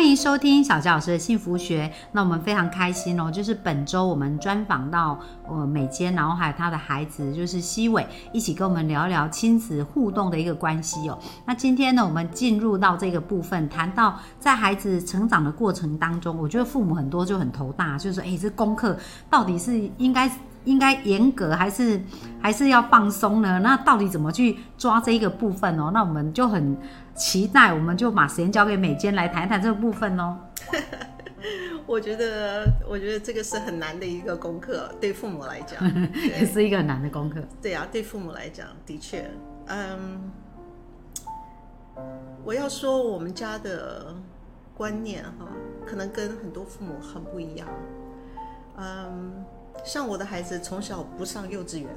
欢迎收听小佳老师的幸福学。那我们非常开心哦，就是本周我们专访到呃美坚，然后还有他的孩子，就是西伟，一起跟我们聊聊亲子互动的一个关系哦。那今天呢，我们进入到这个部分，谈到在孩子成长的过程当中，我觉得父母很多就很头大，就是哎，这功课到底是应该应该严格，还是还是要放松呢？那到底怎么去抓这一个部分哦？那我们就很。期待，我们就把时间交给美坚来谈谈这个部分哦。我觉得，我觉得这个是很难的一个功课，对父母来讲，也是一个很难的功课。对啊，对父母来讲，的确，嗯，我要说我们家的观念哈，可能跟很多父母很不一样。嗯，像我的孩子从小不上幼稚园，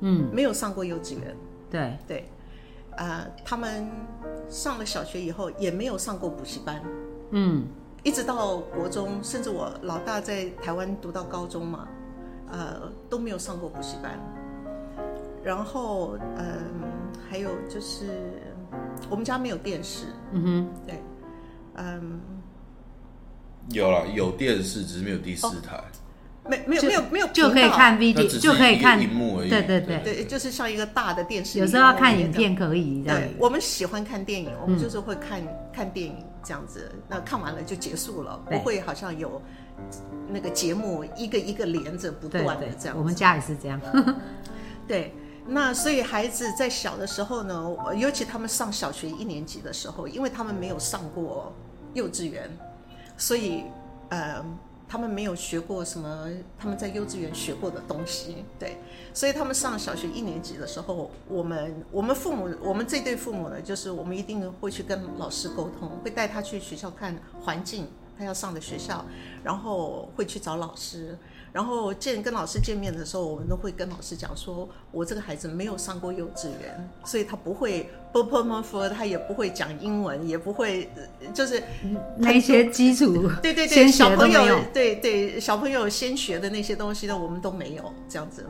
嗯，没有上过幼稚园，对对。呃，他们上了小学以后也没有上过补习班，嗯，一直到国中，甚至我老大在台湾读到高中嘛，呃，都没有上过补习班。然后，嗯，还有就是我们家没有电视，嗯哼，对，嗯，有了有电视，只是没有第四台。没没有没有没有就可以看 V D 就可以看荧幕而已。对对对对，就是像一个大的电视。有时候要看影片可以这样。对，我们喜欢看电影，我们就是会看看电影这样子。那看完了就结束了，不会好像有那个节目一个一个连着不断的这样。我们家也是这样。对，那所以孩子在小的时候呢，尤其他们上小学一年级的时候，因为他们没有上过幼稚园，所以呃。他们没有学过什么，他们在幼稚园学过的东西，对，所以他们上小学一年级的时候，我们我们父母，我们这对父母呢，就是我们一定会去跟老师沟通，会带他去学校看环境，他要上的学校，然后会去找老师。然后见跟老师见面的时候，我们都会跟老师讲说，我这个孩子没有上过幼稚园，所以他不会 b p m f，他也不会讲英文，也不会就是那些基础，对对对，小朋友对对小朋友先学的那些东西呢，我们都没有这样子。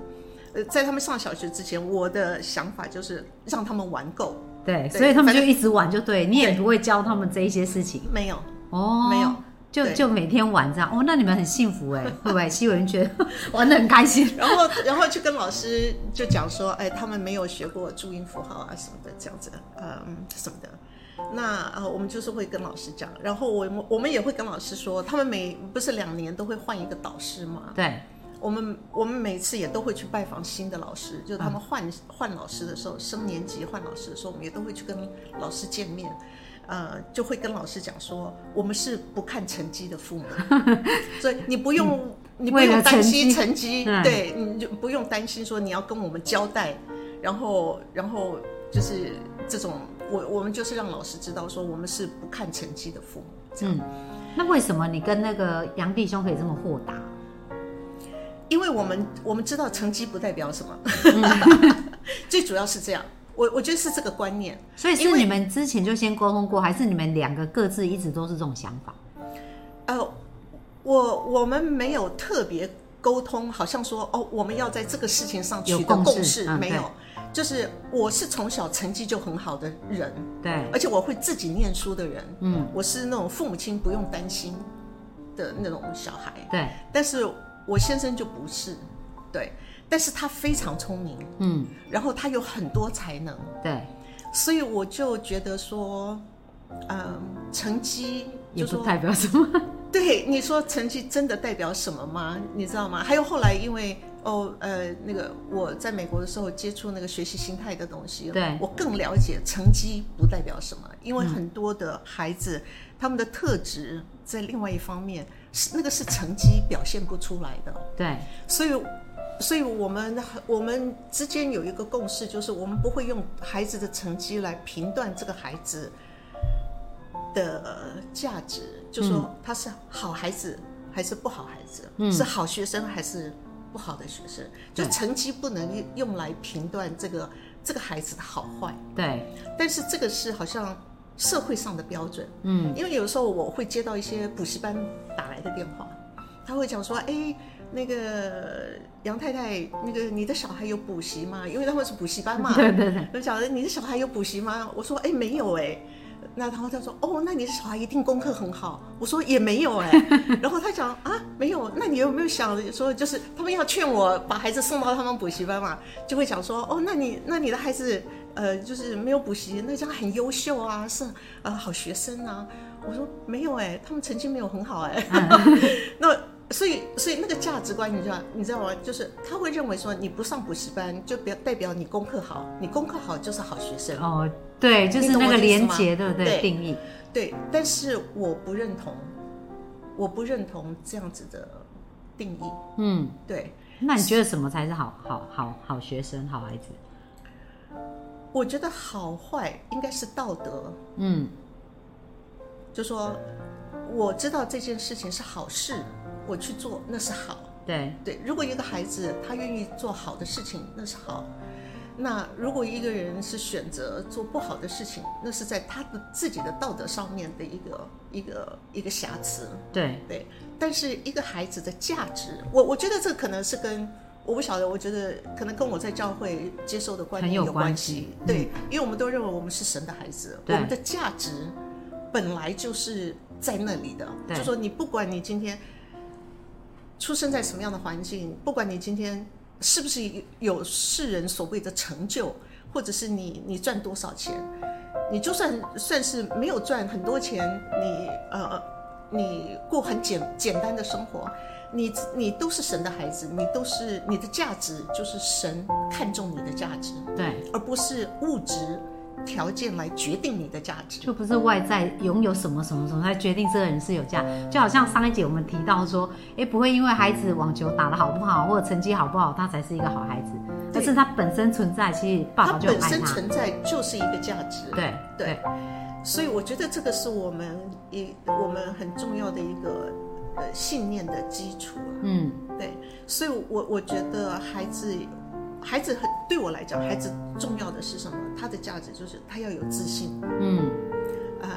呃，在他们上小学之前，我的想法就是让他们玩够，对，所以他们就一直玩就对，你也不会教他们这一些事情，没有哦，没有。就就每天玩这样哦，那你们很幸福哎，会不会？西文觉得 玩的很开心，然后然后就跟老师就讲说，哎，他们没有学过注音符号啊什么的，这样子，嗯，什么的。那呃，我们就是会跟老师讲，然后我我们也会跟老师说，他们每不是两年都会换一个导师嘛？对，我们我们每次也都会去拜访新的老师，就是他们换换老师的时候，升年级换老师的时候，我们也都会去跟老师见面。呃，就会跟老师讲说，我们是不看成绩的父母，所以你不用，你不用担心成绩，对，你就不用担心说你要跟我们交代，然后，然后就是这种，我我们就是让老师知道说，我们是不看成绩的父母。嗯，那为什么你跟那个杨弟兄可以这么豁达？因为我们我们知道成绩不代表什么，最主要是这样。我我觉得是这个观念，所以是你们之前就先沟通过，还是你们两个各自一直都是这种想法？呃，我我们没有特别沟通，好像说哦，我们要在这个事情上取得共识，没有。就是我是从小成绩就很好的人，对，而且我会自己念书的人，嗯，我是那种父母亲不用担心的那种小孩，对。但是我先生就不是，对。但是他非常聪明，嗯，然后他有很多才能，对，所以我就觉得说，嗯，成绩也不代表什么。对，你说成绩真的代表什么吗？你知道吗？还有后来因为哦，呃，那个我在美国的时候接触那个学习心态的东西，对我更了解成绩不代表什么，因为很多的孩子他们的特质在另外一方面是那个是成绩表现不出来的，对，所以。所以，我们我们之间有一个共识，就是我们不会用孩子的成绩来评断这个孩子的价值，就说他是好孩子还是不好孩子，是好学生还是不好的学生。就成绩不能用来评断这个这个孩子的好坏，对，但是这个是好像社会上的标准。嗯，因为有时候我会接到一些补习班打来的电话，他会讲说：“哎，那个杨太太，那个你的小孩有补习吗？因为他们是补习班嘛。”对对对，我讲的你的小孩有补习吗？我说：“哎，没有哎。”那然后他说：“哦，那你的小孩一定功课很好。”我说：“也没有哎。” 然后他讲：“啊，没有。那你有没有想说，就是他们要劝我把孩子送到他们补习班嘛？就会讲说：哦，那你那你的孩子呃，就是没有补习，那这样很优秀啊，是呃好学生啊。”我说：“没有哎，他们成绩没有很好哎。那所以所以那个价值观，你知道你知道吗？就是他会认为说，你不上补习班就表代表你功课好，你功课好就是好学生。哦，对，就是那个连结，对不对？对定义，对，但是我不认同，我不认同这样子的定义。嗯，对，那你觉得什么才是好好好好学生、好孩子？我觉得好坏应该是道德，嗯，就说我知道这件事情是好事，我去做那是好。对，对，如果一个孩子他愿意做好的事情，那是好。那如果一个人是选择做不好的事情，那是在他的自己的道德上面的一个一个一个瑕疵。对，对，但是一个孩子的价值，我我觉得这可能是跟我不晓得，我觉得可能跟我在教会接受的观念有念关关系嗯对，因为我们都认为我们是神的孩子，我们的价值本来就是在那里的。就说你不管你今天出生在什么样的环境，不管你今天是不是有世人所谓的成就，或者是你你赚多少钱，你就算算是没有赚很多钱，你呃你过很简简单的生活，你你都是神的孩子，你都是你的价值就是神看重你的价值，对，而不是物质条件来决定你的价值。就不是外在拥有什么什么什么来决定这个人是有价。就好像上一节我们提到说，哎，不会因为孩子网球打得好不好，或者成绩好不好，他才是一个好孩子，而对是他本身存在，其实爸爸就很本身。存在就是一个价值。对对，所以我觉得这个是我们一我们很重要的一个呃信念的基础啊。嗯，对，所以我我觉得孩子，孩子很对我来讲，孩子重要的是什么？他的价值就是他要有自信，嗯，呃，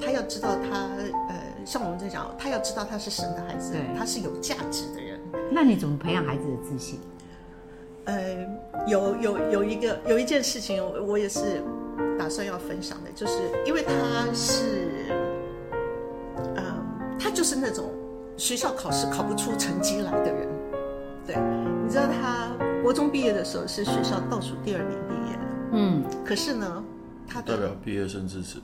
他要知道他呃，像我们在讲，他要知道他是神的孩子对，他是有价值的人。那你怎么培养孩子的自信？呃，有有有一个有一件事情我，我也是打算要分享的，就是因为他是，嗯、他就是那种学校考试考不出成绩来的人。对，你知道他国中毕业的时候是学校倒数第二名毕业的，嗯，可是呢，他代表毕业生致辞。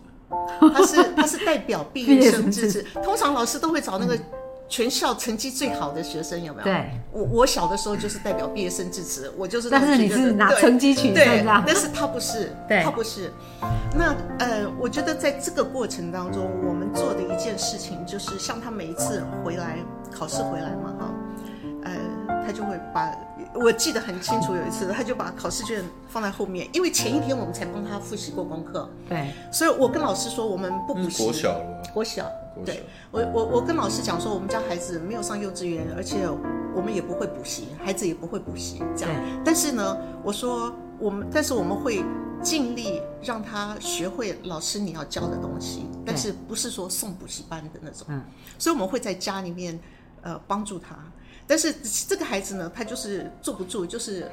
他是他是代表 毕业生致辞，通常老师都会找那个全校成绩最好的学生，有没有？对。我我小的时候就是代表毕业生致辞，我就是拿成绩取胜对，但是他不是，对他不是。那呃，我觉得在这个过程当中，我们做的一件事情就是，像他每一次回来考试回来嘛，哈，呃，他就会把，我记得很清楚，有一次他就把考试卷放在后面，因为前一天我们才帮他复习过功课，对，所以我跟老师说，我们不补习。国小了吗？国小，国小对我我我跟老师讲说，我们家孩子没有上幼稚园，而且我们也不会补习，孩子也不会补习，这样。但是呢，我说我们，但是我们会尽力让他学会老师你要教的东西，但是不是说送补习班的那种。嗯，所以我们会在家里面呃帮助他。但是这个孩子呢，他就是坐不住，就是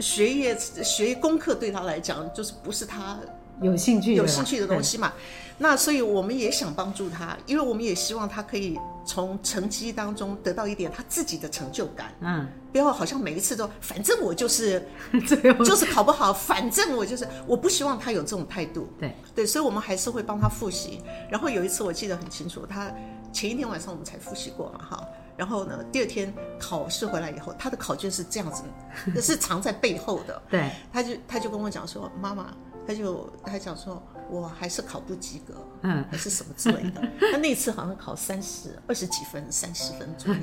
学业学业功课对他来讲，就是不是他有兴趣有兴趣的东西嘛。那所以我们也想帮助他，因为我们也希望他可以从成绩当中得到一点他自己的成就感，嗯，不要好像每一次都反正我就是 就是考不好，反正我就是我不希望他有这种态度。对对，所以我们还是会帮他复习。然后有一次我记得很清楚，他前一天晚上我们才复习过嘛，哈。然后呢，第二天考试回来以后，他的考卷是这样子，是藏在背后的。对，他就他就跟我讲说，妈妈，他就他讲说，我还是考不及格，嗯还是什么之类的。他那次好像考三十二十几分，三十分左右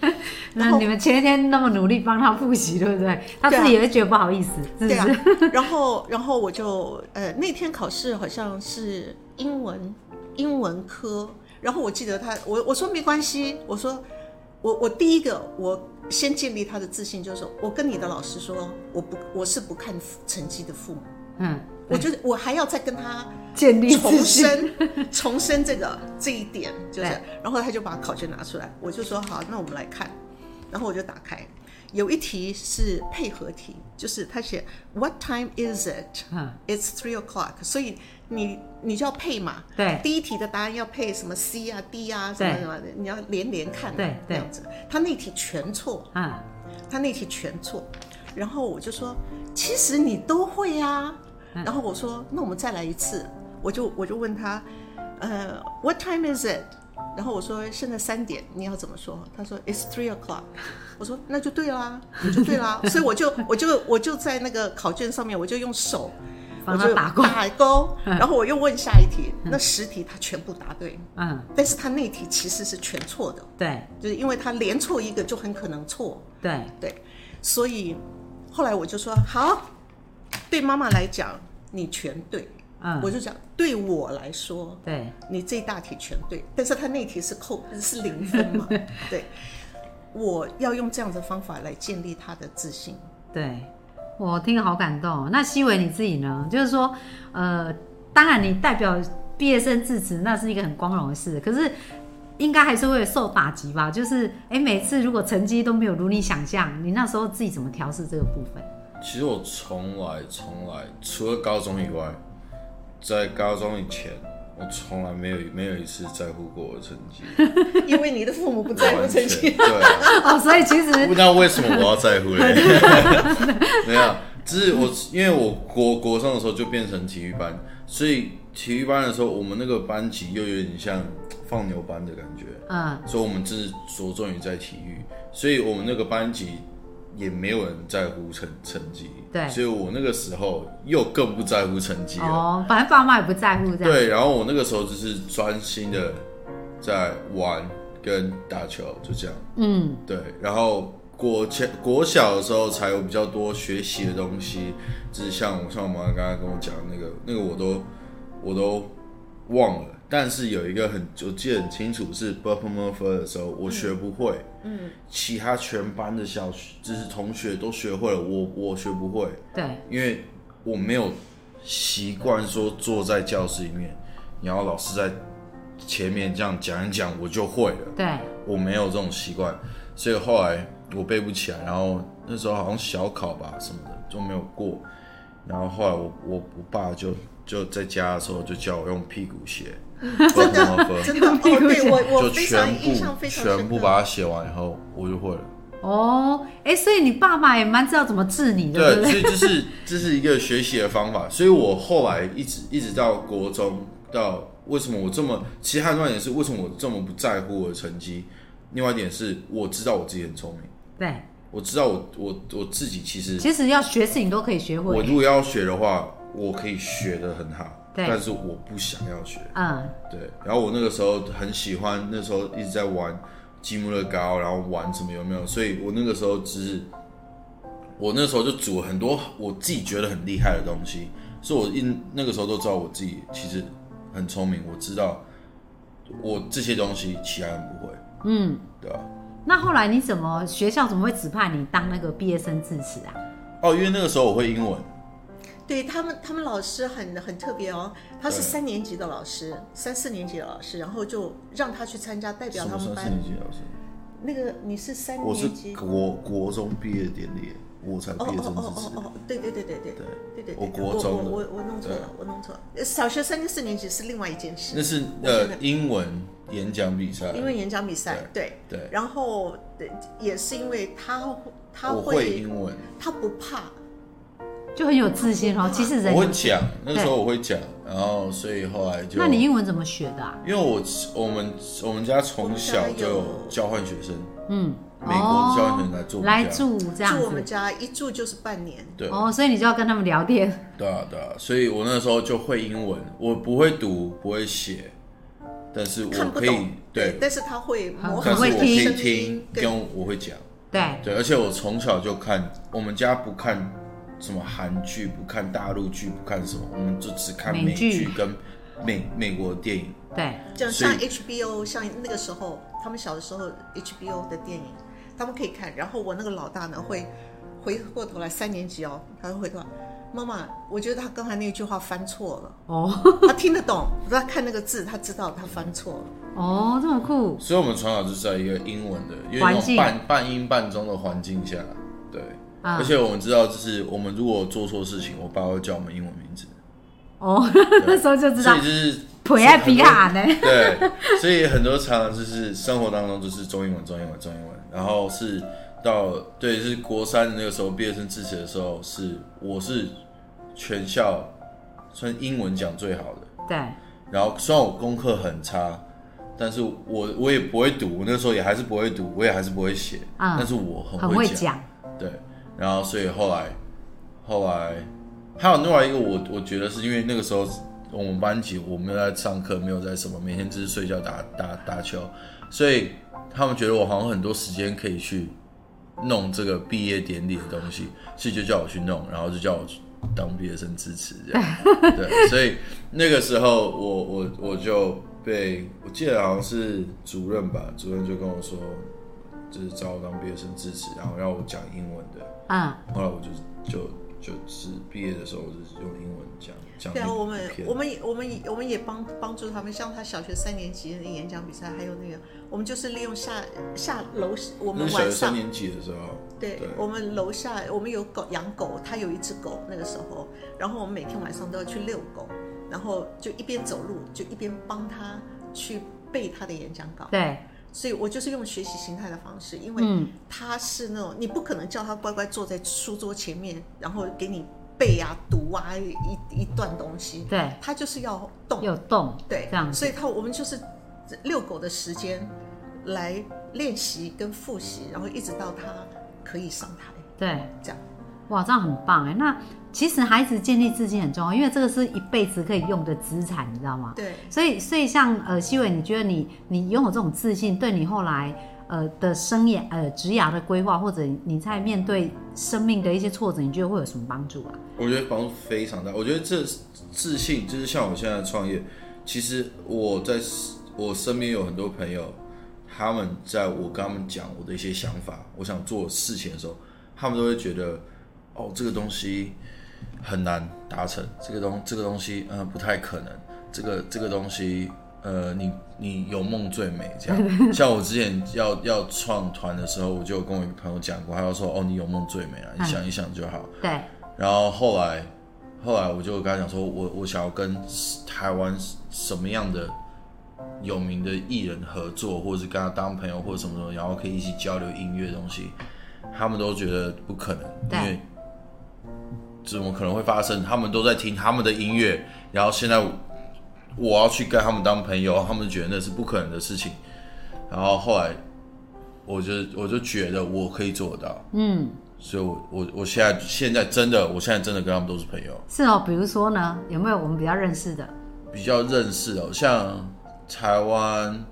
那你们前一天那么努力帮他复习，对不对？他自己也会觉得不好意思，对啊是？，然后然后我就呃那天考试好像是英文英文科，然后我记得他我我说没关系，我说我我第一个我先建立他的自信，就是说我跟你的老师说，我不我是不看成绩的父母，嗯，我觉得我还要再跟他建立重申 重申这个这一点，就是，然后他就把考卷拿出来，我就说好，那我们来看，然后我就打开，有一题是配合题，就是他写 What time is it？嗯。It's three o'clock，所以你你就要配嘛，对第一题的答案要配什么 C 啊 D 啊什么什么的，你要连连看，对对这样子，他那题全错，嗯，他那题全错，然后我就说，其实你都会啊。然后我说，那我们再来一次。我就我就问他，呃，What time is it？然后我说现在三点，你要怎么说？他说 It's three o'clock。我说那就对啦，你就对啦。所以我就我就我就在那个考卷上面，我就用手。我就帮他打勾打勾，然后我又问下一题，那十题他全部答对，嗯，但是他那题其实是全错的，对。就是因为他连错一个就很可能错，对，对，所以后来我就说好，对妈妈来讲你全对，嗯。我就讲对我来说对，你这一大题全对，但是他那题是扣是零分嘛，对，我要用这样的方法来建立他的自信。对，我听了好感动。那西伟你自己呢？就是说，呃，当然你代表毕业生致辞，那是一个很光荣的事，可是。应该还是会受打击吧，就是哎，每次如果成绩都没有如你想象，你那时候自己怎么调试这个部分？其实我从来从来除了高中以外，在高中以前，我从来没有没有一次在乎过我的成绩，因为你的父母不在乎成绩，对。哦，所以其实不知道为什么我要在乎嘞？没有，只是我因为我国国上的时候就变成体育班，所以体育班的时候，我们那个班级又有点像放牛班的感觉，嗯，所以我们只是着重于在体育，所以我们那个班级也没有人在乎成成绩，对所以我那个时候又更不在乎成绩了。哦，反正爸妈也不在乎这样。对，然后我那个时候就是专心的在玩跟打球，就这样。嗯，对，然后国前国小的时候才有比较多学习的东西，就是像我像我妈刚刚跟我讲的那个那个我都我都忘了，但是有一个很我记得很清楚是 b u r p l e m u r p h 的时候我学不会，嗯，其他全班的小就是同学都学会了，我我学不会，对，因为我没有习惯说坐在教室里面，然后老师在前面这样讲一讲我就会了。对，我没有这种习惯，所以后来我背不起来，然后那时候好像小考吧什么的都没有过，然后后来我我我爸就就在家的时候就叫我用屁股写，真的真的哦，对 我我就非常全印象部非常深刻全部把它写完以后，我就会了。哦，哎，所以你爸爸也蛮知道怎么治你的，对所？以这是这是一个学习的方法，所以我后来一直一直到国中，到为什么我这么，其实还有一点是为什么我这么不在乎我的成绩，另外一点是我知道我自己很聪明，对，我知道我我我自己其实其实要学事情都可以学会。我如果要学的话，我可以学的很好，对但是我不想要学，嗯，对。然后我那个时候很喜欢，那时候一直在玩积木乐高，然后玩什么有没有？所以我那个时候只是，我那时候就组了很多我自己觉得很厉害的东西，所以我一那个时候都知道我自己其实很聪明，我知道我这些东西其他人不会，嗯，对吧、那后来你怎么学校怎么会指派你当那个毕业生致辞啊？哦，因为那个时候我会英文，对他们，他们老师很很特别哦，他是三年级的老师，三四年级的老师，然后就让他去参加，代表他们班。年级老师？那个你是三我是年级？国国中毕业典礼，我才毕业哦哦哦哦。哦，对对对对对对对对对，我国中的我我我弄错了，我弄错了。呃小学三跟四年级是另外一件事，那是呃英文演讲比赛，英文演讲比赛，对对然后呃也是因为他他会英文，他不怕，就很有自信哦。其实人我会讲，那时候我会讲，然后所以后来就那你英文怎么学的啊？因为我我们我们家从小就有交换学生，嗯，美国的交换学生来做我们来住这样住我们。家一住就是半年。对哦，所以你就要跟他们聊天。对啊对啊，所以我那时候就会英文，我不会读不会写，但是我可以看不懂，对，但是他会模很会但是我可以听听我会讲。对，对，而且我从小就看，我们家不看什么韩剧，不看大陆剧，不看什么，我们就只看美美剧剧跟美美国电影。对，就像 HBO，像那个时候他们小的时候 HBO 的电影，他们可以看。然后我那个老大呢会回过头来，三年级哦，他会回头来，妈妈，我觉得他刚才那句话翻错了。哦他听得懂，他看那个字，他知道他翻错了。哦，这么酷，所以我们从小就是在一个英文的，因为那种半半英半中的环境下，对，啊而且我们知道，就是我们如果做错事情，我爸会叫我们英文名字，哦，那时候就知道所以就是腿爱比卡呢，对，所以很多常常就是生活当中就是中英文、中英文、中英文，然后是到对是国三的那个时候毕业生致辞的时候，是我是全校算英文讲最好的，对，然后虽然我功课很差，但是我我也不会读，我那时候也还是不会读，我也还是不会写，嗯。但是我很会讲，对，然后所以后来后来还有另外一个我我觉得是因为那个时候我们班级我没有在上课，没有在什么，每天只是睡觉打打打球，所以他们觉得我好像很多时间可以去弄这个毕业典礼的东西，所以就叫我去弄，然后就叫我去当毕业生支持这样，对，所以那个时候我我我就被我记得好像是主任吧，主任就跟我说，就是找我当毕业生支持，然后让我讲英文的。嗯，后来我就就就是毕业的时候，我就是用英文讲讲对啊，我们我们也我们也我们也帮帮助他们，像他小学三年级的演讲比赛，还有那个，我们就是利用下下楼，我们晚上三年级的时候，对对。我们楼下我们有狗养狗，他有一只狗那个时候，然后我们每天晚上都要去遛狗，然后就一边走路就一边帮他去背他的演讲稿。对，所以我就是用学习形态的方式，因为嗯。他是那种你不可能叫他乖乖坐在书桌前面，然后给你背啊、读啊一一段东西，对，他就是要动，要动，对，这样所以他我们就是遛狗的时间来练习跟复习，然后一直到他可以上台，对，这样。哇，这样很棒哎。那其实孩子建立自信很重要，因为这个是一辈子可以用的资产，你知道吗？对，所以，所以像呃，希伟，你觉得你你拥有这种自信，对你后来呃的生涯呃职涯的规划，或者你在面对生命的一些挫折，你觉得会有什么帮助啊？我觉得帮助非常大。我觉得这自信就是像我现在创业，其实我在我身边有很多朋友，他们在我跟他们讲我的一些想法，我想做事情的时候，他们都会觉得，哦，这个东西很难达成，这个东这个东西呃不太可能，这个这个东西呃你你有梦最美这样。像我之前要要创团的时候，我就有跟我一个朋友讲过，他就说哦你有梦最美啊，你想一想就好。对，然后后来，后来我就跟他讲说，我我想要跟台湾什么样的有名的艺人合作，或者是跟他当朋友，或者什么什么，然后可以一起交流音乐的东西，他们都觉得不可能，因为怎么可能会发生？他们都在听他们的音乐，然后现在我要去跟他们当朋友，他们觉得那是不可能的事情。然后后来，我就我就觉得我可以做得到，嗯，所以我我我现在现在真的，我现在真的跟他们都是朋友，是哦。比如说呢，有没有我们比较认识的？比较认识哦，像台湾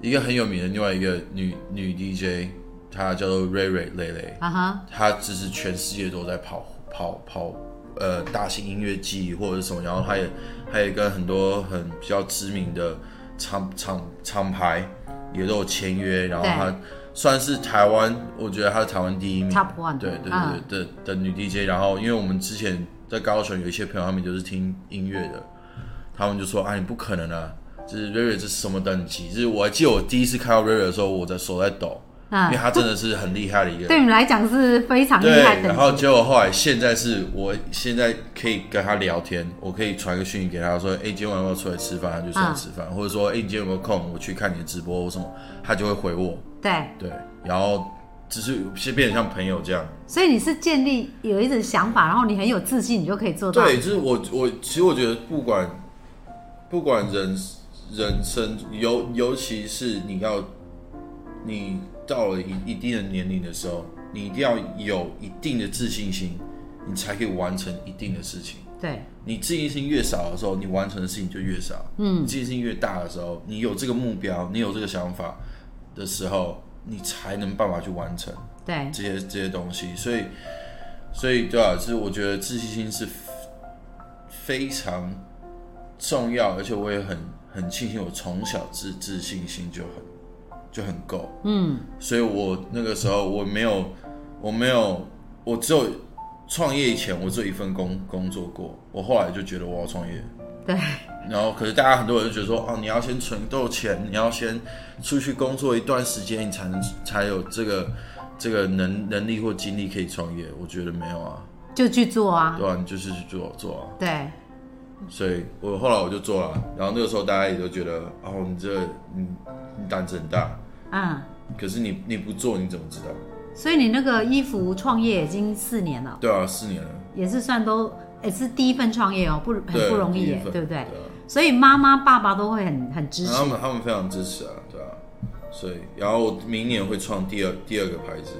一个很有名的另外一个女女 DJ，她叫做瑞瑞蕾蕾，啊哈，她就是全世界都在跑跑跑呃大型音乐季或者是什么，然后他也他也跟很多很比较知名的厂厂厂牌也都有签约，然后他算是台湾，我觉得他是台湾第一名。Top one 对对对的的女 DJ，然后因为我们之前在高雄有一些朋友，他们就是听音乐的，他们就说啊你不可能啊，就是瑞瑞这是什么等级？就是我还记得我第一次看到瑞瑞的时候，我的手在抖，因为嗯，他真的是很厉害的一个人。对你来讲是非常厉，害的然后结果后来现在是我现在可以跟他聊天，我可以传个讯息给他说，哎、今天晚上要不要出来吃饭？他就出来吃饭，或者说，哎、你今天有没有空？我去看你的直播或什么，他就会回我。对，对，然后只是先变得像朋友这样。所以你是建立有一种想法，然后你很有自信，你就可以做到。对，就是我我其实我觉得不管不管人人生，尤尤其是你要你到了一一定的年龄的时候，你一定要有一定的自信心，你才可以完成一定的事情。对你自信心越少的时候，你完成的事情就越少。嗯，你自信心越大的时候，你有这个目标，你有这个想法的时候，你才能办法去完成。对这些这些东西，所以所以对啊，就是我觉得自信心是非常重要，而且我也很很庆幸我从小自自信心就很就很够，嗯，所以我那个时候我没有，我没有，我只有创业以前我只有一份工工作过，我后来就觉得我要创业，对，然后可是大家很多人就觉得说，哦，你要先存够钱，你要先出去工作一段时间，你才能才有这个这个能能力或精力可以创业。我觉得没有啊，就去做啊，对啊、你就是去做做啊。对，所以我后来我就做了，然后那个时候大家也都觉得，哦，你这你你胆子很大，嗯，可是你你不做你怎么知道？所以你那个衣服创业已经四年了，对啊，四年了，也是算都也是第一份创业哦，不很，不容易对不对？对啊，所以妈妈爸爸都会很很支持。他们他们非常支持啊，对啊，所以然后我明年会创第二第二个牌子，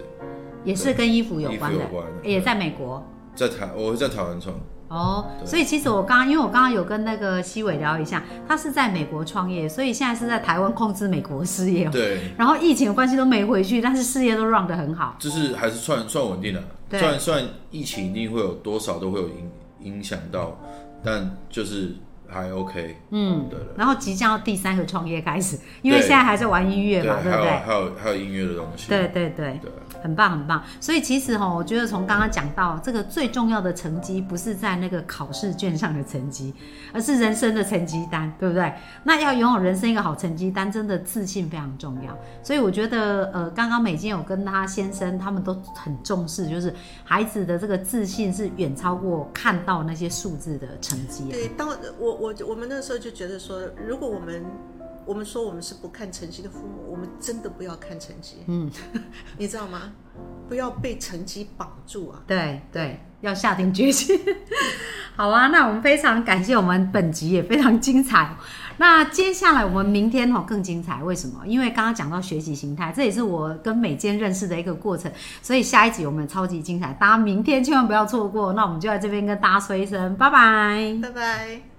也是跟衣服有关的。衣服有关，的也在美国。在台我会在台湾创，哦，所以其实我刚刚，因为我刚刚有跟那个西伟聊一下，他是在美国创业，所以现在是在台湾控制美国事业哦。对，然后疫情的关系都没回去，但是事业都 run 得很好。就是还是算算稳定的，对算算疫情一定会有多少都会有影影响到，但就是还 OK，嗯，对的。然后即将要第三个创业开始，因为现在还在玩音乐对，嘛，对不对？还有还有还有音乐的东西，对对对，对很棒很棒。所以其实哈，我觉得从刚刚讲到这个最重要的成绩，不是在那个考试卷上的成绩，而是人生的成绩单，对不对？那要拥有人生一个好成绩单，真的自信非常重要。所以我觉得，呃，刚刚美金有跟他先生他们都很重视，就是孩子的这个自信是远超过看到那些数字的成绩、对，当我我我们那时候就觉得说，如果我们我们说我们是不看成绩的父母，我们真的不要看成绩，嗯，你知道吗？不要被成绩绑住啊！对对，要下定决心。好啊，那我们非常感谢我们本集也非常精彩。那接下来我们明天哦更精彩，为什么？因为刚刚讲到学习形态，这也是我跟美坚认识的一个过程，所以下一集我们超级精彩，大家明天千万不要错过。那我们就在这边跟大家说一声拜拜。拜拜。